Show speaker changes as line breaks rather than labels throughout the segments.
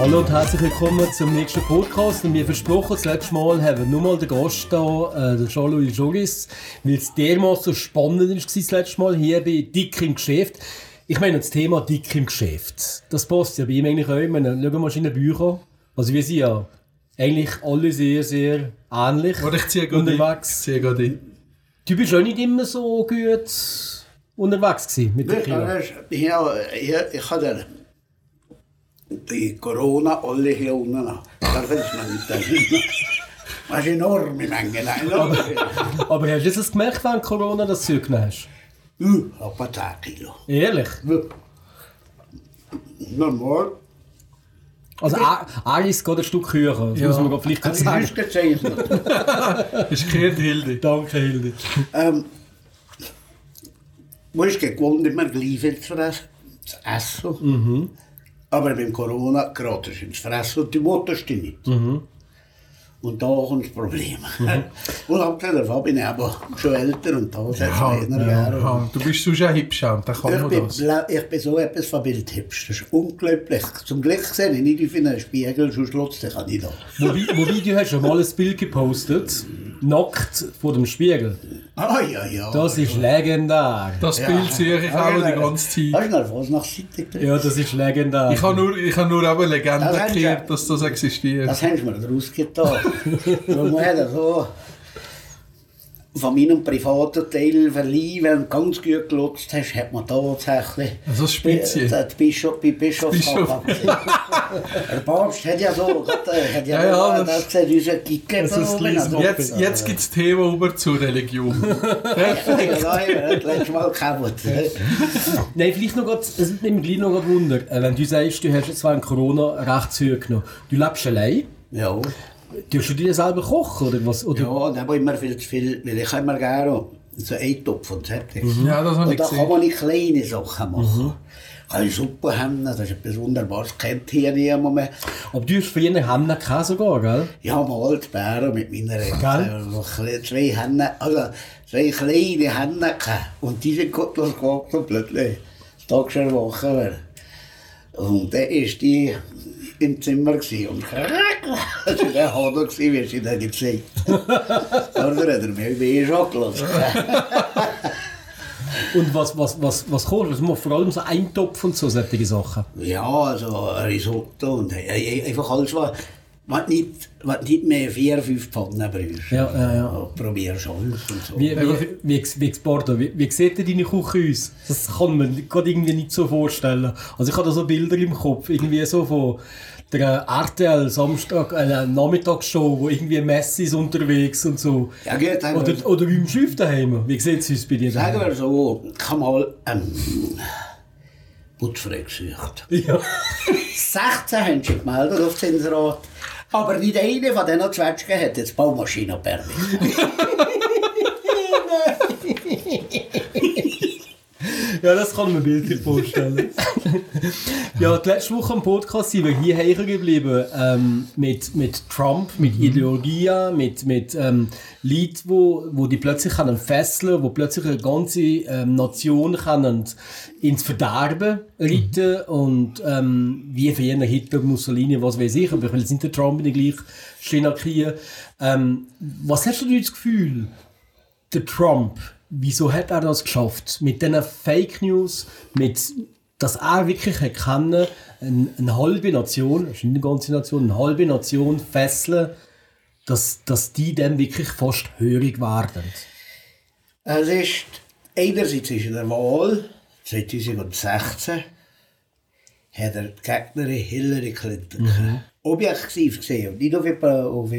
Hallo und herzlich willkommen zum nächsten Podcast. Und wie versprochen, das letzte Mal haben wir nur mal den Gast da, äh, den Jean-Louis Jogis, weil es dermaßen so spannend war das letzte Mal hier bei Dick im Geschäft. Ich meine, das Thema Dick im Geschäft, das passt ja bei ihm eigentlich auch immer. Schauen wir mal in den Büchern. Also wir sind ja eigentlich alle sehr, sehr ähnlich
Oder ich ziehe gerade
unterwegs.
Ich ziehe gerade ein.
Du bist auch nicht immer so gut unterwegs gewesen mit der Kilo.
Ja, ich, ich hatte die Corona alle hier unten. Da fällt man nicht dahin. Das ist enorme Menge. Enorme.
Aber hast du jetzt gemerkt während Corona, dass du zugenommen hast?
Uh, etwa 10 Kilo.
Ehrlich?
Normal.
Also Alice geht ein Stück höher, das
Ja.
muss man vielleicht kurz
Das
sagen.
ist gezeichnet.
Ist gekehrt, Hilde.
Danke, Hilde.
ähm, wo ist gewohnt, immer gleich viel zu essen. Aber beim Corona gratis ins Fressen und die Mutter steht nicht. Und da kommt das Problem. und hab gesagt, da bin ich aber schon älter und da ist es
Ja,
einer
ja, ja. Du bist sonst ein Hipschand, dann kann
Ich
man
bin,
das.
ich bin so etwas verbildhübsch. Das ist unglaublich. Zum Glück sehe ich nicht auf einen Spiegel, sonst lotzt ich nicht da.
Wobei, wobei, du hast schon mal ein Bild gepostet, nackt vor dem Spiegel.
Ah, ja, ja.
Das ist legendär.
Das Bild sehe ich auch die ganze
Hast
Zeit.
du noch was nach Seite?
Ja, das ist legendär.
Ich habe nur, ich habe nur eben Legende
Das
gehört, dass das existiert.
Das haben sie mir draus getan. Weil man hat so von meinem privaten Teil verliehen, wenn du ganz gut gelotzt hast, hat man tatsächlich
Also das Spitze.
die Bischof, bei Bischof
Bischof.
Der Papst hat ja so, äh, hat ja,
Ja, ja,
das, gesagt, unser Kicker
Das ist
oben, also-
Jetzt, jetzt gibt es Thema über zur Religion.
Ja, ja, ja, das letzte Mal kaputt.
Nein, vielleicht noch grad, es nimmt mich gleich noch grad Wunder. Äh, Wenn du sagst, du hast jetzt während Corona recht zugenommen. Du lebst allein.
Ja.
Tust du dir selber kochen oder was? Oder?
Ja, und aber immer viel zu viel, weil ich immer gerne so einen Topf und fertig.
Ja, das habe
Und
ich
da kann man nicht kleine Sachen machen. Kann ich Suppe haben, das ist etwas Wunderbares, kennt hier niemand mehr.
Aber du hast für jeden Hennen keinen sogar, gell?
Ich habe mal die Bären mit meiner
Gell?
also zwei Hennen, also zwei kleine Hennen gehabt. Und die sind gut losgegangen und plötzlich das Tag schon. Und dann war die im Zimmer und war der Hader, gewesen, wie sie da gesehen Aber da hat er mich wie schon gelassen.
Und was, was, was, was kochst du? Also vor allem so Eintopf und so solche Sachen.
Ja, also Risotto und äh, einfach alles, was, was, nicht, was nicht mehr vier, fünf Pfannen brauchst.
Ja, ja, ja.
Probier schon und so.
Wie, wie, wie, wie, wie, wie sieht denn deine Küche aus? Das kann man gerade irgendwie nicht so vorstellen. Also ich habe da so Bilder im Kopf, irgendwie so von der RTL Samstag, eine Nachmittagsshow, wo irgendwie Messi ist unterwegs und so.
Ja, gut, wir-
Oder, oder beim Schiff daheim. Wie sieht es aus bei dir
Sagen wir so, ich habe mal ähm, Buttfrei gesucht.
Ja.
16 haben sie gemeldet auf das Inserat. Aber nicht eine von diesen Zwetschgen hat jetzt Baumaschinenpermit.
ja, das kann man bildlich vorstellen. ja, die letzte Woche im Podcast sind wir hier hängen geblieben ähm, mit, mit Trump, mit Ideologien, mit, mit ähm, Leuten, wo, wo die plötzlich können fesseln, wo plötzlich eine ganze ähm, Nation können ins Verderben reiten und ähm, wie für jeden Hitler, Mussolini, was weiß ich, aber ich will jetzt nicht den Trump in die gleiche Schiene kriegen. Ähm, was hast du denn das Gefühl, der Trump, wieso hat er das geschafft? Mit diesen Fake News, mit, dass er wirklich erkennen, eine, eine halbe Nation, das ist nicht eine ganze Nation, eine halbe Nation fesseln, dass, dass die dann wirklich fast hörig werden.
Es ist, einerseits ist der Wahl 2016 hat er die Gegnerin Hillary Clinton gehabt. objektiv gesehen, nicht auf die, auf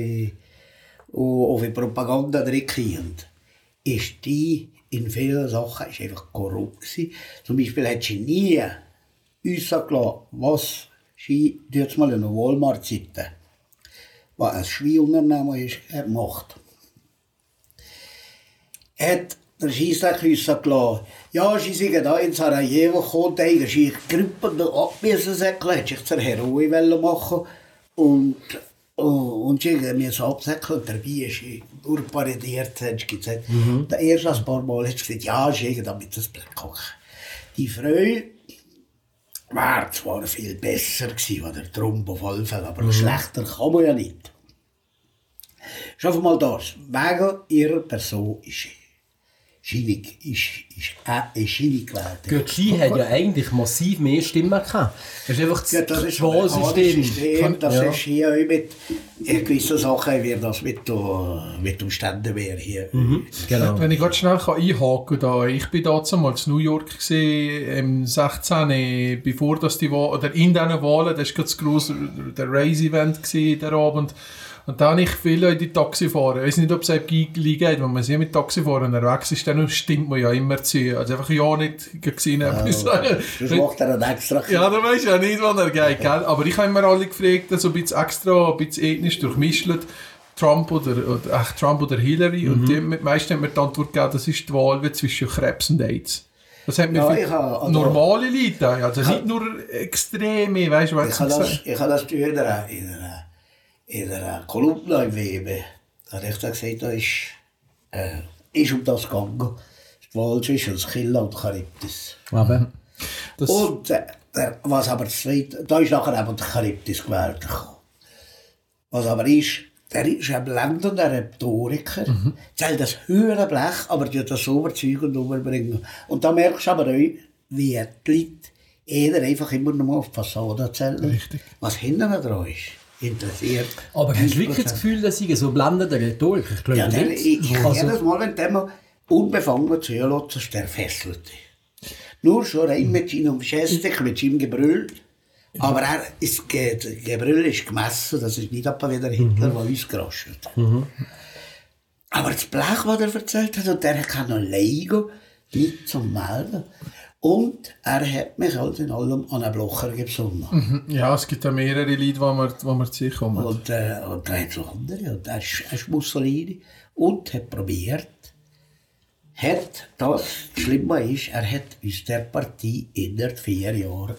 auf die Propaganda drückend, ist die in vielen Sachen ist einfach korrupt gewesen. Zum Beispiel hat sie nie uns gelassen, was sie jetzt mal in der Walmart-Seite, was ein Schweinunternehmen ist, gemacht. hat der Scheissdreck uns gelassen. Ja, sie sind da in Sarajevo gekommen, da haben sie Grippen abgewiesen, hat sich zur Heroin machen und Oh, und haben mir so absäckeln, dabei ist sie nur paradiert, hat sie gesagt. Mhm. Der erste ein paar Mal hat sie gesagt, ja, sie damit das Blatt kochen. Die Frau war zwar viel besser gewesen, oder drum auf alle Fälle, aber
Mhm.
schlechter kann man ja nicht. Schau mal das, wegen ihrer Person ist sie schillig, ist, ist, äh, ist schillig gewählt.
Götzi hat ja eigentlich massiv mehr Stimmen gehabt. Das ist einfach das,
Ja, das
das
ist ein
Wahlsystem.
System. Das
Ja.
ist hier auch mit gewissen Sachen, wie das mit, mit dem Ständewehr hier.
Genau.
Wenn ich gerade schnell kann einhaken da. Ich bin damals in New York gesehen, im 16. bevor das die Wahl, oder in diesen Wahlen, das war gerade das grosse, der Race-Event der Abend. Und da habe ich viele in die Taxi fahren. Ich weiß nicht, ob es einem geht, wenn man sie mit Taxifahrern unterwegs ist, dann stimmt man ja immer zu. Also einfach ja nicht gesehen, etwas sagen.
Das macht er dann extra.
Ja, da weisst du ja nicht, wann er geht, gell? Aber ich habe immer alle gefragt, so ein bisschen extra, ein bisschen ethnisch durchmischt, Trump oder, oder, ach, Trump oder Hillary. Und die, mit meisten hat mir die Antwort gegeben, das ist die Wahl zwischen Krebs und AIDS. Das hat mir
Ja, ich habe- also-
normale Leute, also nicht nur Extreme, weißt du, was
Ich habe das, ich habe das einer, in einer, in einer Kolumne im WB. Da habe ich dann gesagt, da ist, äh, ist um das gegangen. Die Wahl zwischen Skylla und Charybdis.
Aber
Das,
Und äh, der, was aber das zweite, da ist nachher eben der Charybdis gewählt. gekommen. Was aber ist, der ist ein blendender Rhetoriker, mhm. zählt das höhere Blech, aber die das so überzeugend überbringen. Und da merkst du aber auch, wie die Leute eher einfach immer nur auf die Fassade zählen. Was hinten dran ist, interessiert.
Aber hast du wirklich
90%.
das Gefühl, dass sie so blendende Rhetorik? Ich glaube
Ja, der,
nicht.
ich, ich
Also-
jedes Mal, wenn der mal unbefangen zulässt, ist der fesselt. Nur schon rein mit seinem Gestik, mit seinem Gebrüll. Aber er ist, ge- das Gebrüll ist gemessen, das ist nicht etwa wie der Hitler, der uns gerascht hat. Aber das Blech, was er erzählt hat, und der kann noch Lego nicht zum Melden. Und er hat mich halt in allem an einen Blocher gesungen.
ja, es gibt ja mehrere Leute, wo man, wo man zu sich kommen.
Und, äh, und da hat es andere. Und er ist, er ist Mussolini. Und hat probiert, hat das Schlimme ist, er hat aus der Partei innerhalb vier Jahren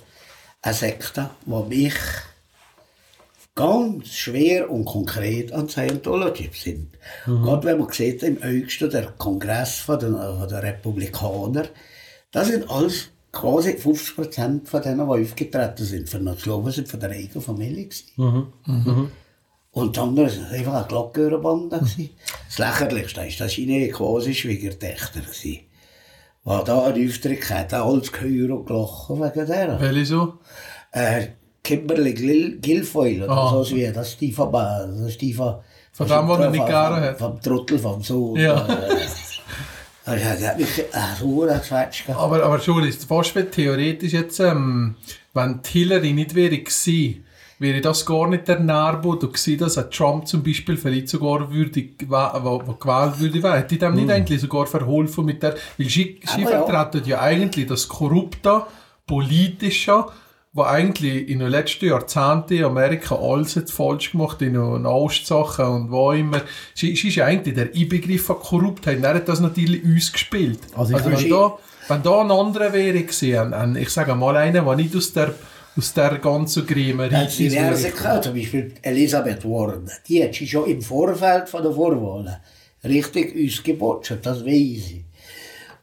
eine Sekte, die mich ganz schwer und konkret an Scientology sind. Gerade wenn man sieht, im Höchsten der Kongress von den, von den Republikanern, das sind alles quasi 50 Prozent von denen, die aufgetreten sind. Von den Slowen sind von der eigenen Familie. gewesen. Und die anderen sind einfach eine Glockenbande. gewesen. Das Lächerlichste ist, dass ich quasi Schwiegertöchter war. Weil da ein Auftritt hat, alles gehört und gelachen wegen der.
Welche so?
Äh, Kimberly Gil Guilfoyle oder
Ah.
so wie das ist die von, das ist die von,
Von dem, was er nicht gerne hat.
Vom Trottel vom Sohn.
Ja.
Äh, das mich äh, so geschwätzt.
Aber, aber schon, ist fast theoretisch jetzt, ähm, wenn die Hillary nicht wäre gewesen, wäre das gar nicht der Nährboden gewesen, dass ein Trump zum Beispiel vielleicht sogar wo gewählt würde werden. Hätte dem nicht eigentlich sogar verholfen mit der, weil sie, sie vertreten ja eigentlich das korrupte, politische, was eigentlich in den letzten Jahrzehnten in Amerika alles jetzt falsch gemacht in den Ostsachen und wo immer. Sie, sie ist ja eigentlich der Inbegriff von Korruptheit. Und er hat das natürlich uns gespielt.
Also
Also, wenn, da, wenn da ein anderer wäre gewesen, ein, ich sage mal einer, der nicht aus der, aus der ganzen
sie
ist,
diverse gehabt, zum Beispiel Elisabeth Warren. Die hat sie schon im Vorfeld von der Vorwahlen richtig uns gebotscht, das weiß ich.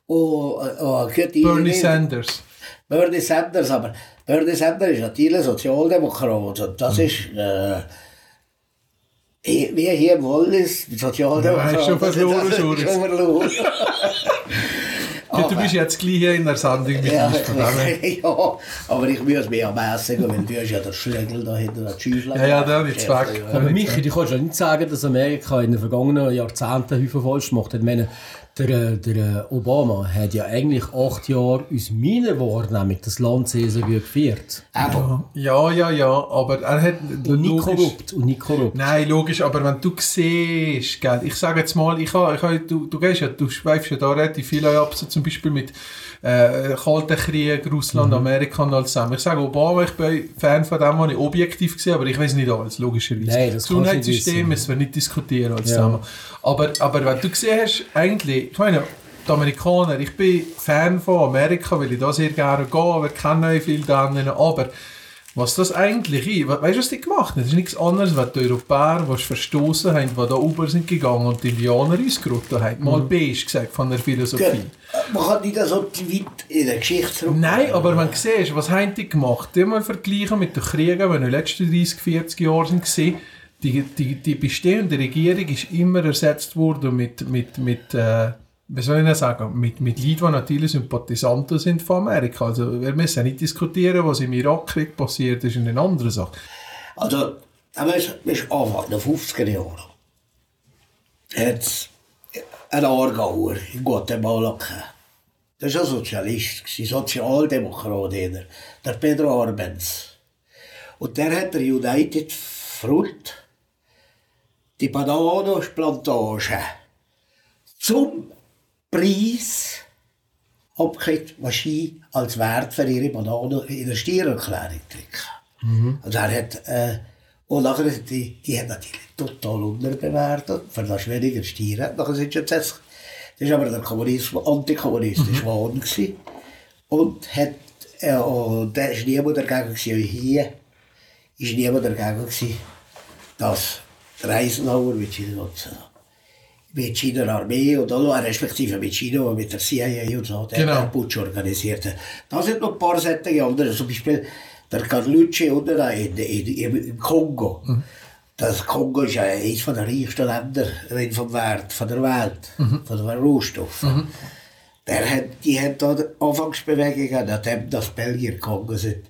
Und, und gut, die-
Bernie Sanders.
Bernie Sanders, aber Bernie Sanders ist natürlich Sozialdemokrat und das ist, äh, wie hier im Wallis, Sozialdemokrat.
Ja, ist schon verloren, Joris.
schon verloren.
Du, du bist jetzt gleich hier in der Sendung mit
Ja,
her.
ja, aber ich muss mich ermäßigen, weil du hast ja den Schlägel da hinter der Schäufel.
Ja, ja, der ist weg.
Aber Michi, du kannst ja nicht sagen, dass Amerika in den vergangenen Jahrzehnten Haufen falsch gemacht hat. Ich meine, der, der Obama hat ja eigentlich acht Jahre aus meiner Wahrnehmung das Land sehr, sehr gut geführt.
Aber
Ja, ja, ja, aber er hat...
Und nicht
logisch-
korrupt. Und nicht korrupt.
Nein, logisch, aber wenn du siehst, gell, ich sage jetzt mal, ich habe, ich habe, du, du gehst ja, du schweifst ja da relativ viel ab, so zum Beispiel mit äh, Kalten Krieg, Russland, Amerika und alles zusammen. Ich sage Obama, ich bin Fan von dem, was ich objektiv gesehen aber ich weiß nicht alles, logischerweise.
Nein, das
Gesundheitssystem müssen wir nicht diskutieren alles
Ja.
zusammen. Aber, aber wenn du gesehen hast, eigentlich, ich meine, die Amerikaner, ich bin Fan von Amerika, weil ich da sehr gerne gehe, aber kenne auch viele anderen, aber was das eigentlich ist, we- weißt du, was die gemacht haben? Das ist nichts anderes, als die Europäer, die verstoßen haben, die da oben sind gegangen und die Indianer ausgerottet haben. Mal beige gesagt von der Philosophie.
Man kann nicht so weit in der Geschichte zurück.
Nein, aber wenn du siehst, was haben die gemacht? Mal vergleichen mit den Kriegen, die in den letzten 30, 40 Jahren waren. Die, die, die bestehende Regierung ist immer ersetzt worden mit, mit, mit äh, wie soll ich sagen, mit, mit Leuten, die natürlich Sympathisanten sind von Amerika. Also wir müssen nicht diskutieren, was im Irakkrieg passiert ist, ist eine andere Sache.
Also, aber es ist Anfang der 50er Jahre. Hat es einen Aargauer in Guatemala gehabt. Das war ein Sozialist, gewesen, Sozialdemokrat, der Pedro Arbenz. Und der hat der United Fruit die Bananenplantage zum Preis abgekriegt, was sie als Wert für ihre Bananen in der Steuererklärung drücken. Und er hat, äh, und nachher sind die, die haben natürlich total unterbewertet, für das weniger Steuern. Nachher sind sie jetzt, das war aber der Kommunismus, antikommunistische Wahn gewesen. Und hat, äh, und da ist niemand dagegen gewesen, hier, ist niemand dagegen gewesen, dass der Eisenhower mit China mit China Armee und auch respektive mit China mit der CIA und so, der
Genau.
den Putsch organisiert hat. Da sind noch ein paar solche andere, zum Beispiel der Carlucci da in, in, im Kongo. Das Kongo ist ja eines der reichsten Länder vom Wert von der Welt, von den Rohstoffen. Der hat, die haben da Anfangsbewegungen, nachdem das Belgier Kongo sind,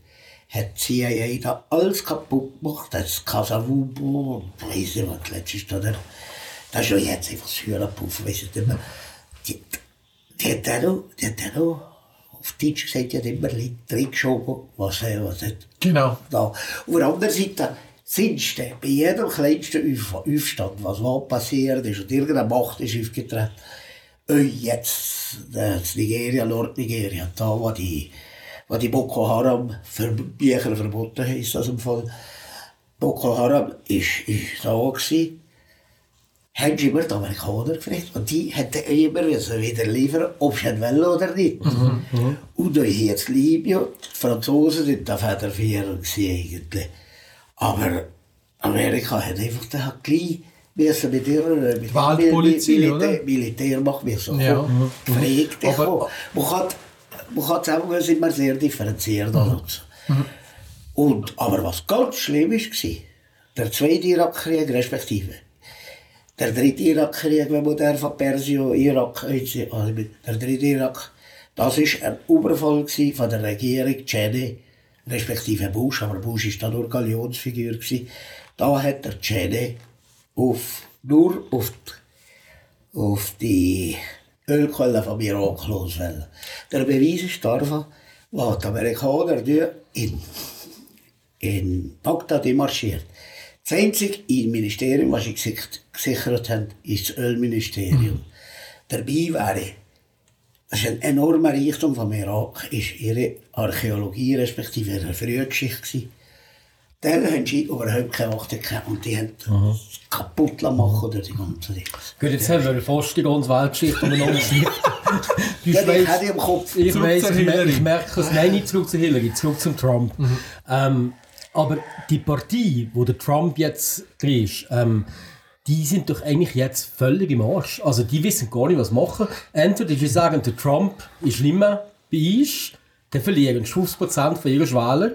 hat die CIA da alles kaputt gemacht. Das Kasavubu und weiss nicht, was letztes oder das ist ja jetzt einfach das Hühnerpuff, weiss ich nicht mehr. Die, die hat auch noch, die hat auch noch, auf Deutsch gesagt, die hat immer Lied reingeschoben, was, äh, was hat
Genau.
da. Auf der anderen Seite sind du bei jedem kleinsten Auf- Aufstand, was mal passiert ist und irgendeine Macht ist aufgetreten, oh, jetzt das Nigeria, Nordnigeria, da wo die, wo die Boko Haram für Bücher verboten haben, ist das im Fall. Boko Haram ist, ist da gewesen, haben sie immer die Amerikaner gefragt und die hätten immer wieder liefern, ob sie wollen oder nicht. Und da hier jetzt Libyen, die Franzosen sind da federführend eigentlich. Aber Amerika hat einfach da gleich müssen mit ihrer mit
Waldpolizei,
Militär? Militärmacht müssen
Ja.
kommen. Gefragt, man kann, man kann sagen, wir sind immer sehr differenziert. Mhm. Und, aber was ganz schlimm war, der zweite Irakkrieg respektive der dritte Irakkrieg, wenn man der von Persien, Irak, also der dritte Irak, das war ein Überfall von der Regierung Cheney, respektive Bush, aber Bush war da nur Galionsfigur. Da hat der Cheney auf, nur auf die, auf die Ölquellen vom Irak loswollen. Der Beweis ist davon, was die Amerikaner in in Bagdad marschiert. Das einzige Ministerium, was sie gesichert, haben, ist das Ölministerium. Dabei wäre, das ist ein enormer Reichtum vom Irak, ist ihre Archäologie respektive ihre Frühgeschichte. Dann haben sie überhaupt keine Macht gehabt und die haben das kaputt machen oder die ganze Ding.
Gut, jetzt haben wir fast die ganze Weltgeschichte umeinander Du
Ja, ich
weißt-
hätte im Kopf.
Ich
Zurück
weiß, ich, ich merke es. Nein, nicht zurück zu Hillary, zurück zum Trump. Ähm, aber die Partei, wo der Trump jetzt drin ist, ähm, die sind doch eigentlich jetzt völlig im Arsch. Also die wissen gar nicht, was machen. Entweder sie sagen, der Trump ist mehr bei uns, dann verlieren 50% von ihren Wählern.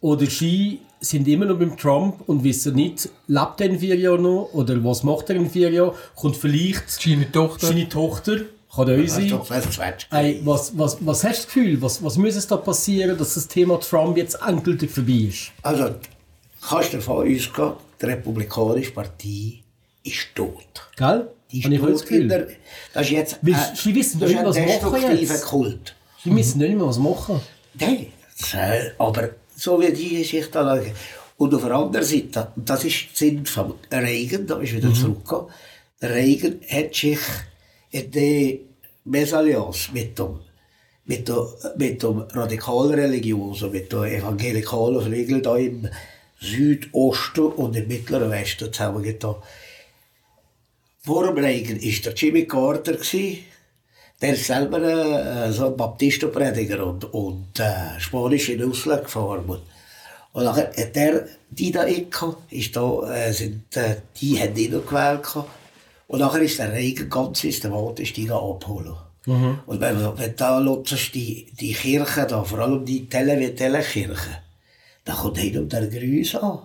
Oder sie sind immer noch beim Trump und wissen nicht, lebt er in vier Jahren noch oder was macht er in vier Jahren. Kommt vielleicht
Seine Tochter.
seine Tochter, kann auch
Das
sein.
das.
Ey, was, was, was hast du das Gefühl, was, was muss es da passieren, dass das Thema Trump jetzt endgültig vorbei ist?
Also, kannst du davon ausgehen, die Republikanische Partei ist tot.
Gell?
Die ist
Habe ich auch das
tot
Gefühl.
der, das ist jetzt
Weil
äh,
sie wissen
das
nicht,
ein
was machen
destruktiver
jetzt.
Kult.
Sie müssen nicht mehr was machen.
Nein, das, aber so wie die Geschichte anschauen. Und auf der anderen Seite, und das ist der Sinn von Reagan, da ist wieder zurückgekommen, der Reagan hat sich in die Mesallianz mit dem, mit der, mit dem radikalen Religion, also mit der evangelikalen Flügel da im Südosten und im Mittleren Westen zusammengetan. Vor dem Reagan war der Jimmy Carter, gewesen, der ist selber äh, so ein Baptistenprediger und, und äh, Spanisch in Ausland gefahren. Und nachher hat der, die da gehabt, ist da, äh, sind, äh, die haben ihn noch gewählt gehabt. Und nachher ist der Regen ganz systematisch die abholen. Mhm. Und wenn, wenn da lotzt die, die Kirche da, vor allem die Tele Telekirche, da kommt hin und der Grüß an.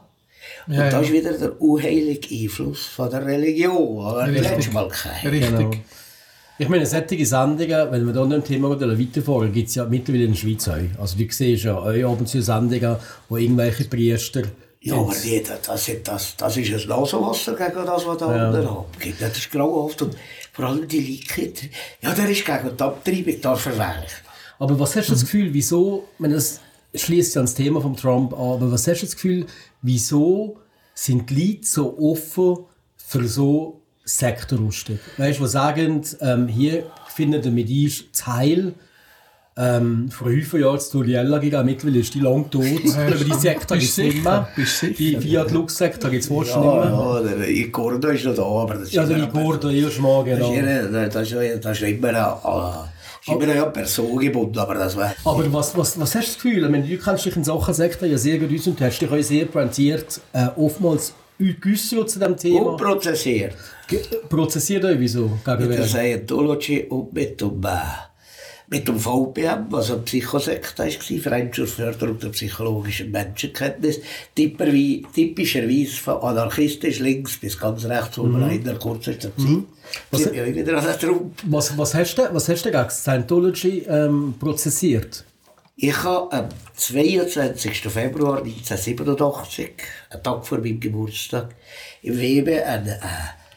Und
Ja,
da
ja.
ist wieder der unheilige Einfluss von der Religion. Aber letztes Mal.
Richtig.
Ich meine, solche Sendungen, wenn wir da noch ein Thema gehen, weiterfahren, gibt es ja mittlerweile in der Schweiz auch. Also du siehst ja auch ab und zu Sendungen, wo irgendwelche Priester...
Ja, aber die, das, das, das, das ist ein Nasenwasser gegen das, was da
Ja.
unten abgeht. Das ist grauenhaft. Und vor allem die Leute, ja, der ist gegen die Abtreibung da verweicht.
Aber was hast du das Gefühl, wieso, meine, das schließt ja ans Thema von Trump an, aber was hast du das Gefühl, wieso sind die Leute so offen für so Sektenrüstung? Weißt du, die sagen, ähm, hier findet ihr mit das Heil, ähm, vor fünf Jahren zu Turiella gegangen, mittlerweile ist die lang tot, aber die Sekte gibt es nicht mehr. Die Fiat Lux Sekte gibt es fast nicht mehr.
Ja, ja, der Igordo ist noch da, aber das ist
Ja, der Igor, erste Mal,
Das
genau.
ist, das ist, das ist immer eine, ist immer eine Person gebunden, aber das war...
Aber was, was, was hast du das Gefühl? Ich meine, du kannst dich in Sachen Sekten ja sehr gut aus und du hast dich auch sehr pointiert äh, oftmals geäussert zu diesem Thema.
Unprozessiert.
Ge- Prozessiert euch wieso? Gegen
Mit der? Scientology und mit dem, äh, mit dem VPM, was ein Psychosekte war, Verein zur Förderung der psychologischen Menschenkenntnis, typischerweise von anarchistisch links bis ganz rechts, wo man in der kurzesten Zeit.
Was-
wir auch wieder an der Trump.
Was, was, hast du, was hast du gegen Scientology ähm, prozessiert?
Ich habe am 22. Februar 1987, einen Tag vor meinem Geburtstag, im Weben einen äh,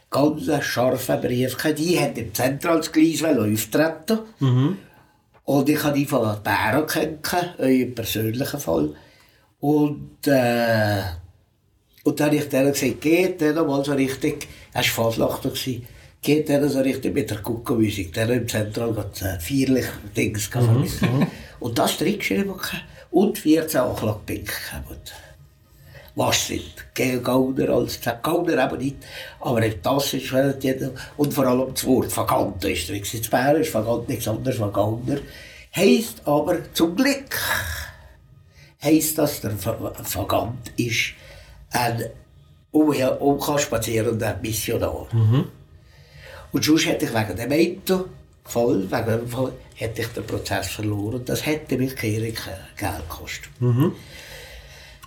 ganz scharfen Brief gehabt. Die hat im Zentralsgleis auftreten Und ich habe die von Bären kennengelernt, euren persönlichen Fall. Und, äh, und dann habe ich denen gesagt, geht denen mal so richtig, es war Fasnacht, gewesen, geht denen so richtig mit der Kuckenmusik, denen im Zentral hat äh, feierlich Dings gehabt. Und das Trickschreiben gehabt und 14 Anklagepinken gehabt. Was sind? Gauner als Gauner eben nicht. Aber das ist schon jeder. Und vor allem das Wort Vagant ist drin. Das Bär ist Vagant nichts anderes als Gauner. Heisst aber zum Glück, heisst das, der Va- Vagant ist ein umher- umspazierender Missionar. Und sonst hätte ich wegen dem einen Fall, wegen dem Fall, hätte ich den Prozess verloren. Das hätte mich Geld gekostet.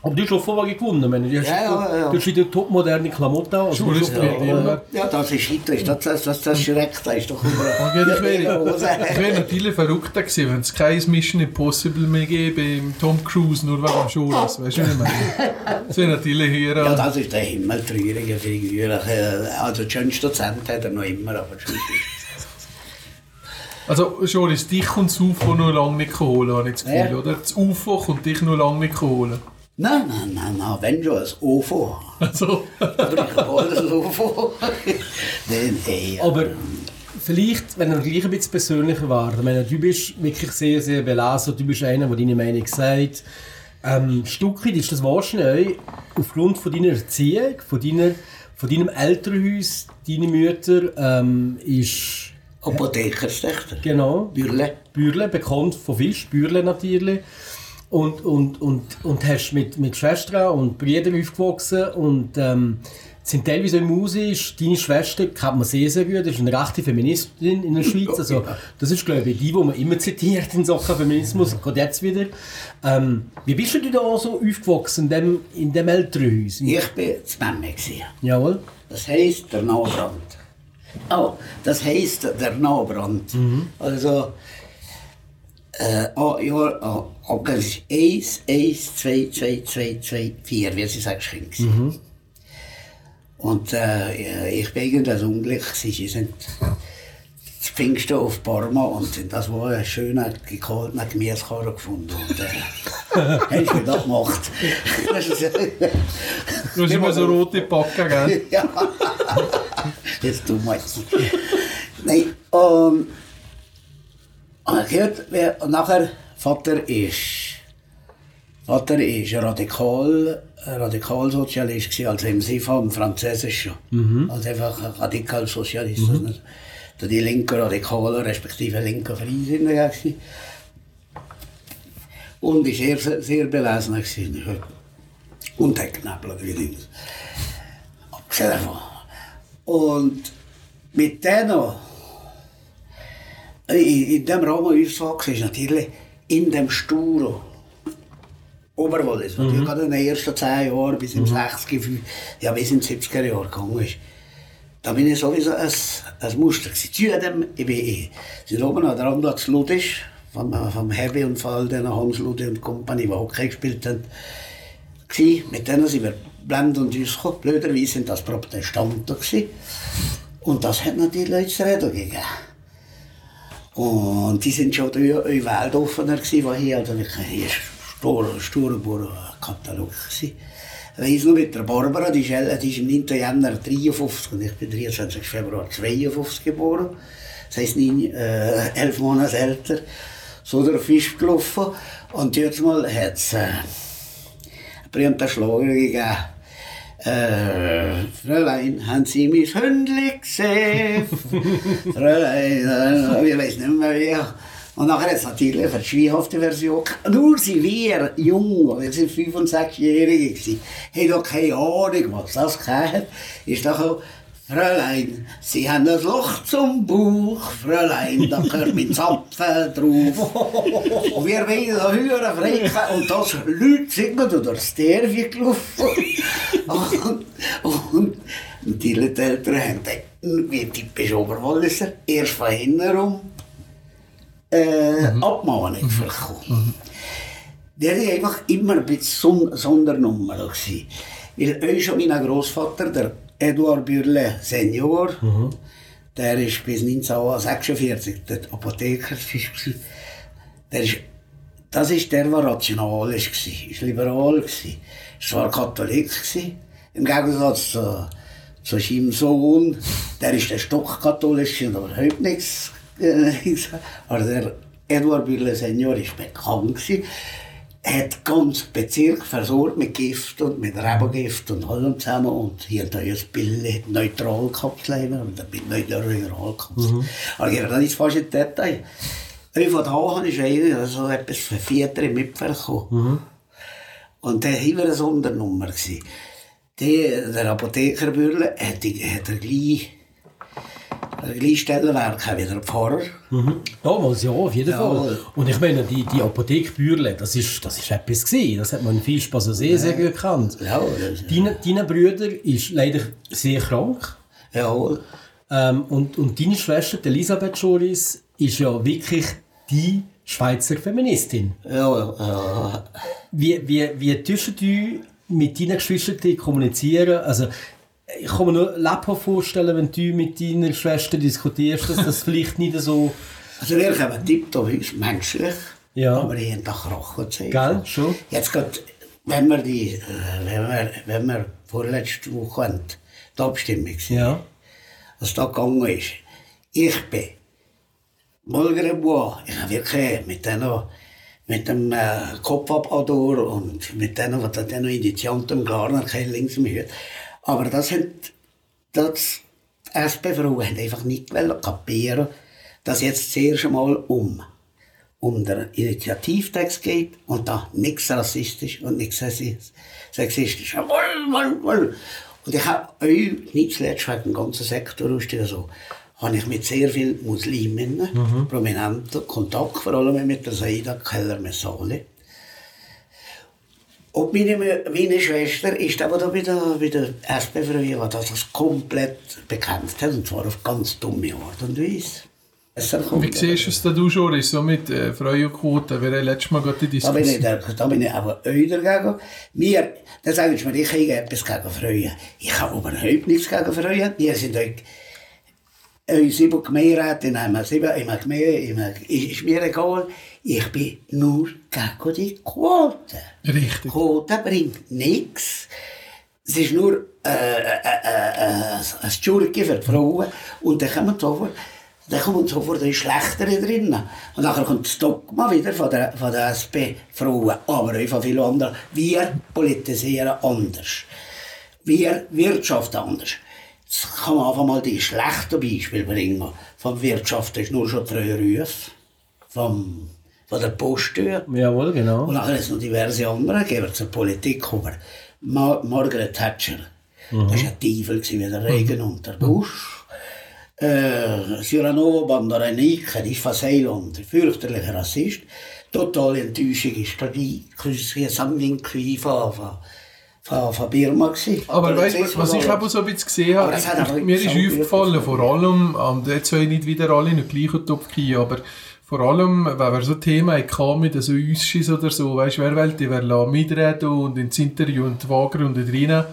Aber du hast schon vorher gewonnen. Ich meine, du hast,
Ja, ja, ja.
Du hast wieder topmoderne Klamotten an. Also schon-
immer.
Ja, das ist Hitler, das, das, das, das schreckt, das ist doch immer...
Ich wäre, natürlich verrückter gewesen, wenn es kein Mission Impossible mehr gäbe im Tom Cruise, nur wegen dem Schulas. Weißt du, was ich meine? Das wäre natürlich hier.
Ja, das ist der himmeltraurige Figur. Äh, Also, den schönsten Dozent hat er noch immer, aber
Also, Schoris, dich kommt das UFO noch lange nicht holen, habe ich das Gefühl,
Ja.
oder? Das UFO kommt dich noch lange nicht holen.
Nein, nein, nein, nein, wenn schon, ein UFO.
Also,
Aber ich habe ein UFO. Nein, ey.
Aber vielleicht, wenn er gleich ein bisschen persönlicher war, ich meine, du bist wirklich sehr, sehr belesen, du bist einer, der deine Meinung sagt. Ähm, ein Stück weit ist das wahrscheinlich aufgrund von deiner Erziehung, von, deiner, von deinem Elternhaus, deine Mutter ähm, ist
Apothekerstächter.
genau
Bürle.
Bürle, bekannt von Fisch, Bürle natürlich. Und, und, und, und hast mit, mit Schwestern und Brüdern aufgewachsen und ähm, sind teilweise im Musisch. Deine Schwester kennt man sehr, sehr gut, ist eine rechte Feministin in der Schweiz. Also, das ist, glaube ich, die, die man immer zitiert in Sachen Feminismus. Geht jetzt wieder. Ähm, wie bist du da so aufgewachsen in dem, in dem Elternhaus?
Ich bin das Memme.
Jawohl.
Das heisst der Nahbrand. Oh, das heisst der Nahbrand. Also, äh, oh, ja, oh, oh, das ist 1, 1, 2, 2, 2, 2, 4, wie sie sagt, mhm. Und äh, ich bin irgendwas unglücklich. Sie sind zu Pfingsten auf Parma und sind das war ein schöner gekohlter Gemüsekarren gefunden. Und äh, ich mir das gemacht. Das ist,
du hast immer so rote Backen, gell?
ja. Jetzt du meinst. Nein, und, und gehört, wer, nachher, Vater ist, Vater ist radikal, Radikalsozialist gewesen, also im Sinne vom Französischen. Also einfach ein Radikalsozialist. Mhm. da die linken Radikalen, respektive linken Freisinnigen gewesen. Und ist sehr, sehr belesen gewesen. Und hat geknebelt wie links. Abgesehen davon. Und mit denen, in, in dem Rahmen uns so war natürlich in dem Sturo, Oberwallis, was ja gerade in den ersten zehn Jahren bis im 60er, fü- ja bis in die 70er Jahre gegangen ist. Da bin ich sowieso ein, ein Muster gewesen. Zudem, ich bin, ich, sind oben an der Randplatz Ludisch, vom, vom Heavy und von den Hans Ludi und Company, die Hockey gespielt haben, gewesen. Mit denen sind wir blend und uns gekommen. Blöderweise sind das Protestanten gewesen. Und das hat natürlich Leute zu reden gegeben. Und die sind schoneu- eu weltoffener gewesen, was hier, also wirklich, hier Stur- Sturmburg Katalog gewesen. Weiss noch mit der Barbara, die ist, die ist im 9. Januar 53 und ich bin 23. Februar 52 geboren. Das heisst, neun, äh, elf Monate älter. So der Fisch gelaufen. Und jetzt mal hat es äh, einen berühmten Schlager gegeben. Äh, Fräulein, haben Sie mein Hündli gesehen? Fräulein, äh, ich weiß nicht mehr wie. Und nachher hat es natürlich eine schwierhafte Version. Nur sie wir, jung, wir sind 5- und 6-Jährige, gewesen, haben doch keine Ahnung, was das gehört. Ist doch auch, Fräulein, Sie haben ein Loch zum Bauch, Fräulein, da gehört mein Zapfen drauf. Und wir wollen da hören, frechen, und das Leute singen da durchs Tervi gelaufen. und, und, und die Eltern haben gedacht, wie typisch Oberwalliser, erst von hinten rum äh, Abmahnung bekommen. Der war einfach immer ein bisschen Son Sondernummer. gewesen. Weil auch schon mein Großvater, der Eduard Bürle Senior, der ist bis 1946 der Apotheker. gewesen. Der ist, das ist der, der rational ist, gsi, ist liberal gsi, zwar Katholik gsi, im Gegensatz zu, zu seinem Sohn, der ist der stockkatholisch und überhaupt nichts. Äh, also der Eduard Bürle Senior ist bekannt gsi, hat ganz Bezirk versorgt mit Gift und mit Rebengift und allem zusammen und hier da ein Bild neutral gehabt leider und ein Bild neutral gehabt. Aber ich gehe da nicht fast in Detail. Ich von habe ich eigentlich so etwas für Vierter mitbekommen. Und der war eine Sondernummer. Der, der Apothekerbürle hat, hat er gleich, ein gleich Stellenwerk gehabt wie der Pfarrer.
Damals, ja, auf jeden
Ja.
Fall. Und ich meine, die, die Apotheke Bürle, das ist, das ist etwas gewesen. Das hat man in Fischpass sehr, sehr gut gekannt.
Ja,
Deine, deine Brüder ist leider sehr krank.
ja.
Ähm, und, und deine Schwester, die Elisabeth Schoris, ist ja wirklich die Schweizer Feministin.
Ja, ja.
Wie, wie, wie tust du mit deinen Geschwistern kommunizieren? Also, ich kann mir nur lebhaft vorstellen, wenn du mit deiner Schwester diskutierst, dass das vielleicht nicht so...
Also wir haben tiptop uns menschlich,
Ja.
aber jeden Tag Rache zeigen.
Gell, schon?
Jetzt geht, wenn wir die, äh, wenn wir, wenn wir vorletzte Woche hatten, die Abstimmung gesehen,
Ja.
was da gegangen ist. Ich bin Molgrebois, ich habe wirklich mit denen, mit dem äh, Kopfabador und mit denen, was da noch Initianten Glarner kein links im Hüt. Aber das hat, das, SP-Frauen einfach nicht kapieren, dass jetzt zuerst einmal um, um den Initiativtext geht und da nichts rassistisch und nichts sexi- sexistisch. Jawohl, wohl, wohl. Und ich habe euch, nicht zuletzt wegen dem ganzen Sektor, so, habe ich mit sehr vielen Musliminnen, Prominenten, Kontakt, vor allem mit der Saida Keller-Messali. Und meine, meine Schwester ist aber da bei der, bei der SP-Frühe, die das komplett bekämpft hat, und zwar auf ganz dumme Art und Weise.
Wie siehst du es da du schon, ist so mit äh, Frauenquote? Wir haben letztes Mal gerade die
Da bin ich,
Diskussion.
da, da bin ich aber euch dagegen. Mir, dann sagen sie mir, ich habe etwas gegen Frauen. Ich habe überhaupt nichts gegen Frauen. Wir sind euch, sieben, immer Gemeinde, immer, ist, ist mir egal. Ich bin nur gegen die Quote.
Richtig.
Quote bringt nichts. Es ist nur äh, äh, äh, äh, ein Schurke für die Frauen. Und dann kommen sofort, dann kommen sofort die Schlechtere drin. Und dann kommt das Dogma wieder von der, von der SP-Frauen, aber auch von vielen anderen. Wir politisieren anders. Wir wirtschaften anders. Jetzt kann man einfach mal die schlechten Beispiele bringen. vom Wirtschaft ist nur schon drei Rufe. Vom, von der Posttür.
Jawohl, genau.
Und nachher ist noch diverse andere, gehen wir zur Politik über. Ma Margaret Thatcher, das war ein Teufel wie der Regen und der Busch. Äh, Cyrano Bandarenike, die ist von Ceylon, der fürchterliche Rassist. Total Enttäuschung ist da die Samwinkel von, von, von, von Birma gewesen.
Aber weißt du, was ich aber so ein bisschen gesehen
Aber
habe,
hat aber
mir ist aufgefallen, vor allem, und jetzt soll ich nicht wieder alle in den gleichen Topf gehen, aber vor allem, wenn wir so Themen hatten mit so Ausschiss oder so, weißt du, wer wollte, wer lassen mitreden und ins Interview und wagen und drinnen,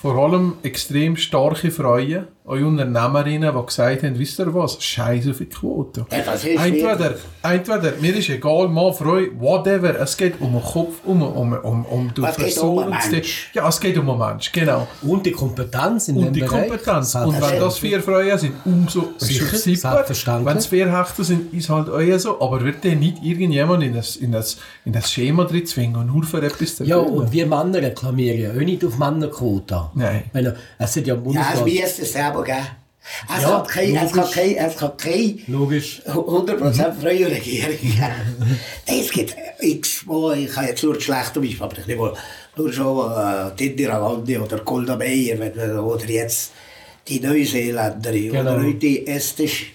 vor allem extrem starke Frauen, auch Unternehmerinnen, die gesagt haben, wisst ihr was, scheiß auf die Quote.
Ja, ist
Entweder, entweder, mir ist egal, Mann, Frau, whatever, es geht um den Kopf, um, um, um, um die
Es geht um
Person.
einen Mensch.
Ja, es geht um einen Mensch, genau.
Und die Kompetenz in
Und
dem
die
Bereich.
Kompetenz. Und wenn das vier Frauen sind, umso
Sicher, selbstverständlich.
Wenn es vier Hechte sind, ist halt euer so. Aber wird dann nicht irgendjemand in das, in das, in das Schema drin zwingen, nur für etwas zu
Ja, und wir Männer reklamieren ja auch nicht auf Männerquote. Ich Meine, es sind ja
Ja, es
Bundesland...
müsste es selber geben. Es
Ja,
hat kein, es hat kein, es hat kein
Logisch.
100% freie Regierung geben. Es gibt x-mal, ich habe jetzt nur das schlechte Beispiel, aber ich nehme nur schon äh, die Indira Gandhi oder Golda Meir oder jetzt die Neuseeländerin
Genau.
oder heute die estisch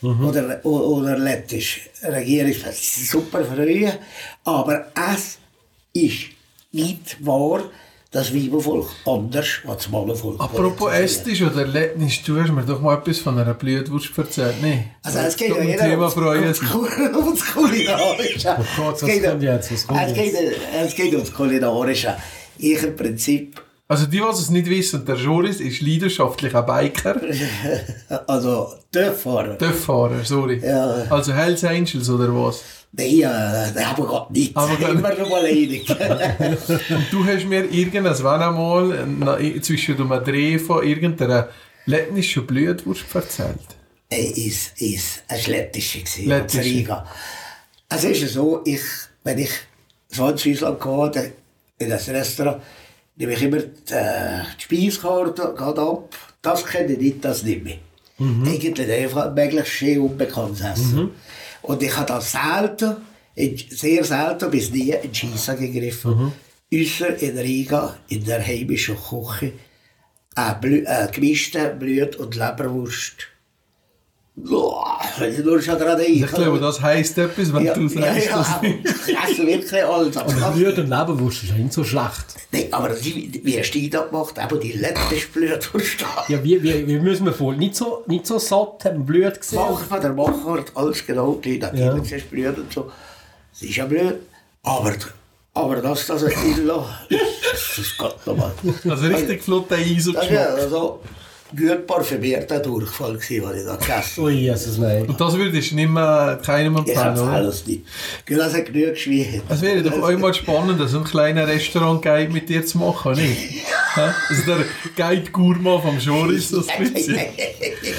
oder, o- oder lettisch Regierung. Das sind super Freie, aber es ist nicht wahr, das Weibervolk anders als das Mannenvolk.
Apropos Estisch oder Lettnisch, du hast mir doch mal etwas von einer Blutwurst erzählt, nee?
Also es geht ja jeder
Thema
ums,
Freuen.
ums, Kul- ums Kulinarische.
Oh Gott,
Es
was
geht
kommt jetzt? Was kommt
es, geht, es geht ums Kulinarische. Ich im Prinzip,
Also die, die es nicht wissen, der Joris ist leidenschaftlicher Biker,
also Töpffahrer.
Töpffahrer, sorry.
Ja.
Also Hells Angels oder was?
Nein, äh, aber Gott nicht.
Aber
Immer nur mal einig.
Und du hast mir irgendwas, wenn einmal, zwischen dem Dreh von irgendeiner lettnischen Blutwurst erzählt.
Ey, ist, ist ein Lettische gewesen.
Lettische.
Es ist so, ich, wenn ich so in Süßland gehe, in das Restaurant, nehme ich immer die, äh, die Speiskarte ab. Das kenne ich nicht, das nehme ich. Eigentlich einfach möglichst schön unbekanntes Essen. Und ich habe das selten, sehr selten bis nie in Schiessen gegriffen. Ausser in Riga, in der heimischen Küche, äh, Blü äh, gemischte Blut- und Leberwurst. Boah, wenn ich nur schon gerade
Ich glaube, das heisst etwas, wenn
ja,
du
ja,
sagst,
ja,
dass
aber ich esse wirklich alles. Aber das-
Blut und Leberwurst ist ja nicht so schlecht.
Nein, aber wie, wie hast du das gemacht? Aber die letzte Blutwurst.
Ja, wie, wie, wie müssen wir voll? Nicht so, nicht so satt, haben Blut gesehen.
Mach von der Macher hat alles genau gleich. Natürlich
Ja.
ja. ist Blut und so. Es ist ja blöd. Aber, aber das, das ist Illa. Das ist Gott nochmal.
Also richtig flotter Eis und
Das ja
Geschmack.
also gut parfümierter Durchfall, gewesen, was ich da gegessen habe.
Ui, Jesus, nein.
Und das würdest du nicht mehr keinem
Ich
empfehlen,
habe
oder?
alles nicht. Gut, das hat genug geschwiegen.
Es wäre doch einmal spannend, so ein kleiner Restaurant-Guide mit dir zu machen, nicht? Also der Guide Gourmand vom Joris, das bisschen.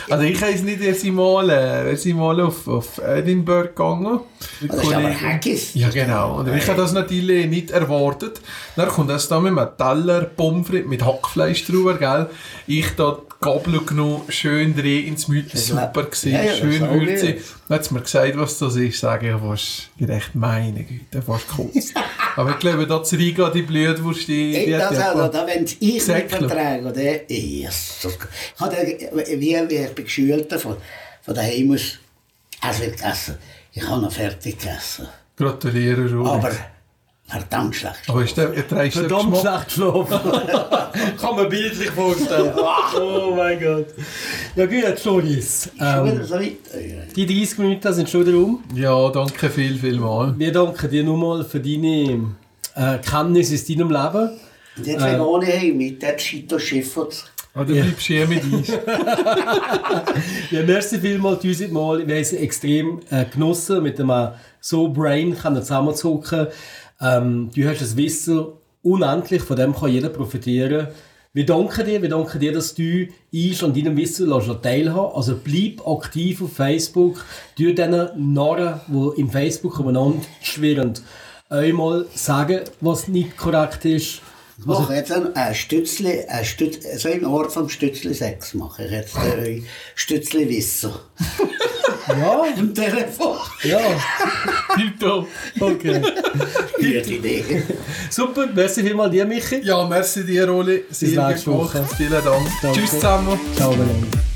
Also ich heiße nicht erst mal, äh, wir sind mal auf, auf Edinburgh gegangen.
Das ist aber. Haggis.
Ja, genau. Und ich habe das natürlich nicht erwartet. Dann kommt das da mit einem Teller Pommes frites mit Hackfleisch drüber, gell? Ich da Gabel genommen, schön drehen ins Müll, super gewesen,
Ja, ja,
schön würzig. Dann hat mir gesagt, was das ist, sage ich, was gerecht meine Güte, fast kurz. Aber ich glaube, da zu Riga, die Blutwurst, die, die hat
das
ja
auch, da, wenn ich nicht
Säckle.
vertrage, oder? Jesus. Ich habe, wie, wie ich bin geschult von, von daheim aus, es wird gegessen. Ich habe noch fertig gegessen.
Gratuliere.
Aber verdammt schlecht.
Aber ist der, du den
Verdammt schlecht geschlafen. Kann man bildlich vorstellen. oh mein Gott. Ja gut,
wieder
Ähm,
so weit.
die 30 Minuten sind schon wieder um.
Ja, danke viel, viel mal.
Wir danken dir nochmal für deine äh, Kenntnis aus deinem Leben.
Und jetzt äh. ohne heim mit der Schito Schiffert.
Ah, du bleibst hier mit uns.
Ja, merci vielmals uns mal. Wir haben es extrem äh, genossen, mit einem so Brain können zusammenzuhocken. Ähm, du hast das Wissen unendlich, von dem kann jeder profitieren. Wir danken dir, wir danken dir, dass du uns an deinem Wissen teilhaben Also bleib aktiv auf Facebook. Du diesen Narren, die im Facebook umeinander schwirren, einmal sagen, was nicht korrekt ist.
Ich mache jetzt ein, Stützli, ein Stütz, so im Ort vom Stützli 6 mache ich jetzt ein Stützli Wissen.
Ja,
Am Telefon.
ja,
Tipptopp.
okay.
Gute Idee.
Super, merci vielmals dir, Michi.
Ja, merci dir, Oli. Sehr
nächste
gut gemacht.
Woche.
Vielen Dank.
Danke.
Tschüss zusammen.
Ciao, Melanie.